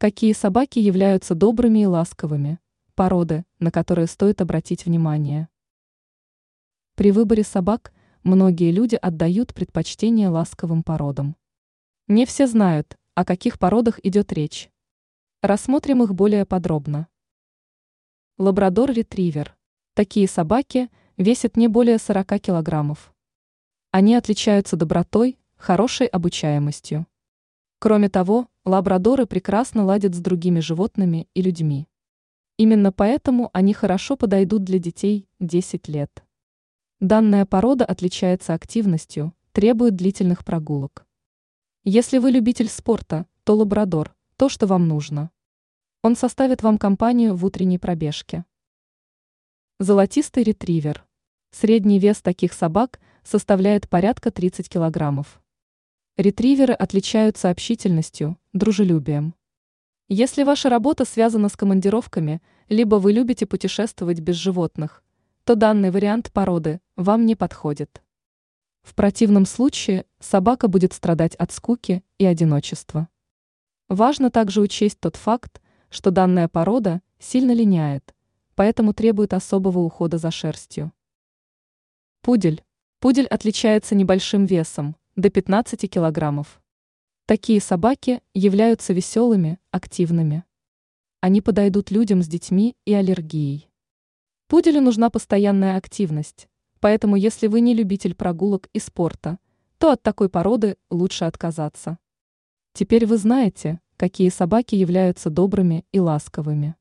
Какие собаки являются добрыми и ласковыми? Породы, на которые стоит обратить внимание. При выборе собак многие люди отдают предпочтение ласковым породам. Не все знают, о каких породах идет речь. Рассмотрим их более подробно. Лабрадор-ретривер. Такие собаки весят не более 40 килограммов. Они отличаются добротой, хорошей обучаемостью. Кроме того, лабрадоры прекрасно ладят с другими животными и людьми. Именно поэтому они хорошо подойдут для детей 10 лет. Данная порода отличается активностью, требует длительных прогулок. Если вы любитель спорта, то лабрадор – то, что вам нужно. Он составит вам компанию в утренней пробежке. Золотистый ретривер. Средний вес таких собак составляет порядка 30 килограммов. Ретриверы отличаются общительностью, дружелюбием. Если ваша работа связана с командировками, либо вы любите путешествовать без животных, то данный вариант породы вам не подходит. В противном случае собака будет страдать от скуки и одиночества. Важно также учесть тот факт, что данная порода сильно линяет, поэтому требует особого ухода за шерстью. Пудель. Пудель отличается небольшим весом, до 15 килограммов. Такие собаки являются веселыми, активными. Они подойдут людям с детьми и аллергией. Пуделю нужна постоянная активность, поэтому если вы не любитель прогулок и спорта, то от такой породы лучше отказаться. Теперь вы знаете, какие собаки являются добрыми и ласковыми.